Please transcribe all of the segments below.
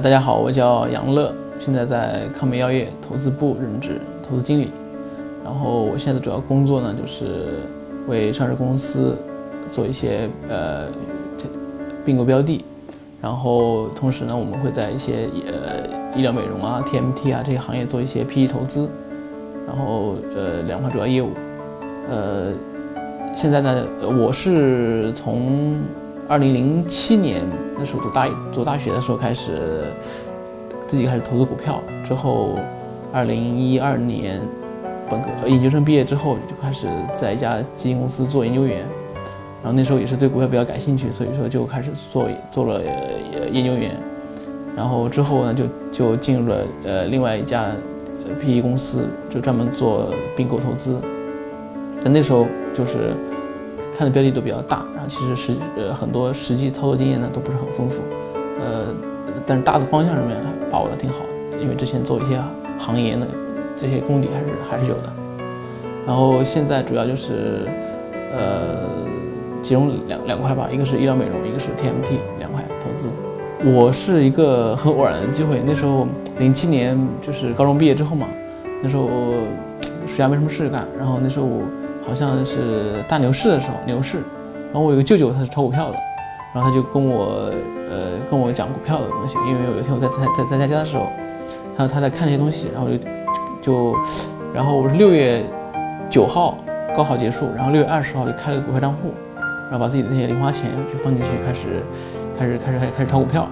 大家好，我叫杨乐，现在在康美药业投资部任职投资经理。然后我现在的主要工作呢，就是为上市公司做一些呃并购标的。然后同时呢，我们会在一些呃医疗美容啊、TMT 啊这些行业做一些 PE 投资。然后呃两块主要业务。呃，现在呢，我是从二零零七年那时候读大读大学的时候开始自己开始投资股票，之后二零一二年。本科研究生毕业之后就开始在一家基金公司做研究员，然后那时候也是对股票比较感兴趣，所以说就开始做做了研究员，然后之后呢就就进入了呃另外一家 PE 公司，就专门做并购投资。但那时候就是看的标的都比较大，然后其实实呃很多实际操作经验呢都不是很丰富，呃但是大的方向上面把握的挺好，因为之前做一些行业的。这些功底还是还是有的，然后现在主要就是，呃，其中两两块吧，一个是医疗美容，一个是 TMT 两块投资。我是一个很偶然的机会，那时候零七年就是高中毕业之后嘛，那时候暑假没什么事干，然后那时候我好像是大牛市的时候，牛市，然后我有个舅舅他是炒股票的，然后他就跟我呃跟我讲股票的东西，因为有一天我在在在在家的时候，他他在看那些东西，然后就。就，然后我是六月九号高考结束，然后六月二十号就开了个股票账户，然后把自己的那些零花钱就放进去，开始，开始，开始，开始开始炒股票。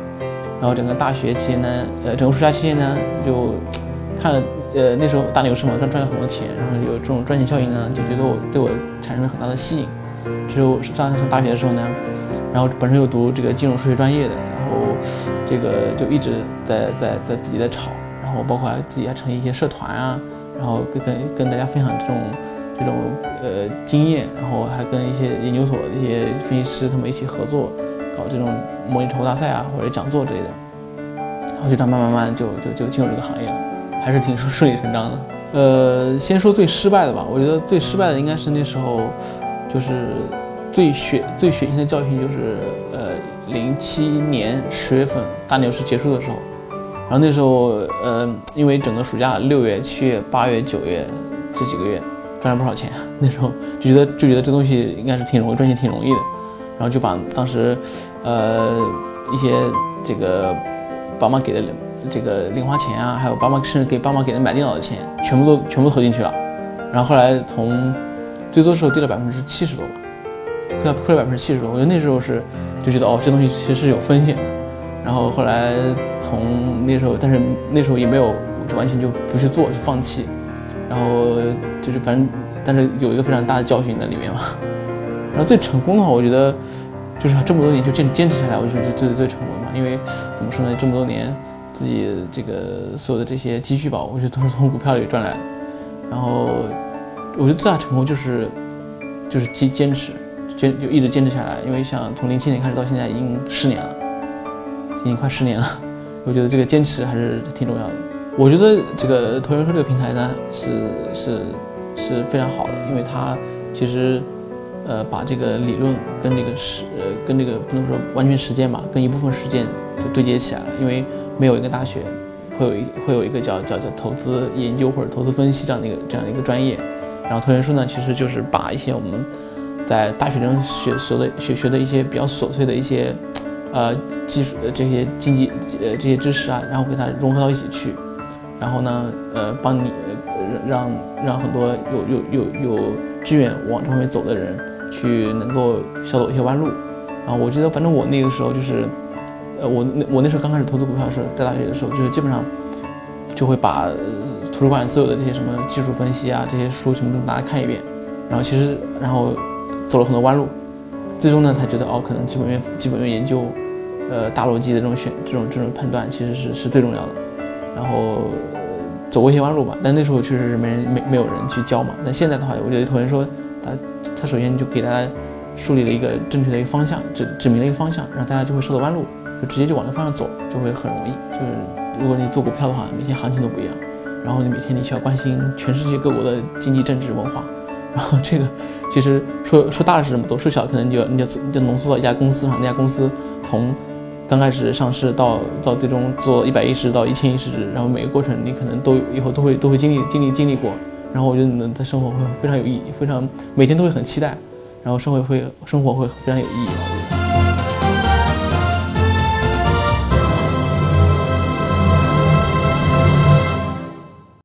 然后整个大学期间呢，呃，整个暑假期间呢，就看了，呃，那时候大牛市嘛，赚赚了很多钱，然后有这种赚钱效应呢，就觉得我对我产生了很大的吸引。之后上上大学的时候呢，然后本身又读这个金融数学专业的，然后这个就一直在在在自己在炒。然后包括自己还成立一些社团啊，然后跟跟跟大家分享这种这种呃经验，然后还跟一些研究所的一些分析师他们一起合作，搞这种模拟炒股大赛啊或者讲座之类的，然后就这样慢慢慢就就就进入这个行业了，还是挺顺顺理成章的。呃，先说最失败的吧，我觉得最失败的应该是那时候，就是最血最血腥的教训就是呃零七年十月份大牛市结束的时候。然后那时候，呃，因为整个暑假六月、七月、八月、九月这几个月赚了不少钱，那时候就觉得就觉得这东西应该是挺容易赚钱、挺容易的，然后就把当时，呃，一些这个爸妈给的这个零花钱啊，还有爸妈甚至给爸妈给的买电脑的钱，全部都全部投进去了。然后后来从最多时候跌了百分之七十多吧，亏了亏了百分之七十多。我觉得那时候是就觉得哦，这东西其实是有风险的。然后后来从那时候，但是那时候也没有就完全就不去做，就放弃。然后就是反正，但是有一个非常大的教训在里面嘛。然后最成功的话，我觉得就是这么多年就坚坚持下来，我觉得最最最成功的嘛。因为怎么说呢，这么多年自己这个所有的这些积蓄吧，我觉得都是从股票里赚来的。然后我觉得最大成功就是就是坚坚持，坚就一直坚持下来。因为像从零七年开始到现在已经十年了。已经快十年了，我觉得这个坚持还是挺重要的。我觉得这个投研说这个平台呢是是是非常好的，因为它其实呃把这个理论跟这个实呃跟这个不能说完全实践吧，跟一部分实践就对接起来了。因为没有一个大学会有一会有一个叫叫叫投资研究或者投资分析这样的一个这样的一个专业，然后投研说呢其实就是把一些我们在大学中学学的学学的一些比较琐碎的一些。呃，技术这些经济呃这些知识啊，然后给它融合到一起去，然后呢，呃，帮你让让很多有有有有志愿往这方面走的人去能够少走一些弯路。然后我记得，反正我那个时候就是，呃，我那我那时候刚开始投资股票的时候，在大学的时候，就是基本上就会把图书馆所有的这些什么技术分析啊这些书全部都拿来看一遍，然后其实然后走了很多弯路，最终呢，他觉得哦，可能基本面基本面研究。呃，大逻辑的这种选，这种这种判断其实是是最重要的。然后走过一些弯路吧，但那时候确实是没人没没有人去教嘛。但现在的话，我觉得同学说，他他首先就给大家树立了一个正确的一个方向，指指明了一个方向，然后大家就会少走弯路，就直接就往那方向走，就会很容易。就是如果你做股票的话，每天行情都不一样，然后你每天你需要关心全世界各国的经济、政治、文化，然后这个其实说说大了是这么多，说小可能就你就你就浓缩到一家公司上，那家公司从刚开始上市到到最终做一百一十到一千一十，然后每个过程你可能都以后都会都会经历经历经历过，然后我觉得你的生活会非常有意义，非常每天都会很期待，然后生活会生活会非常有意义。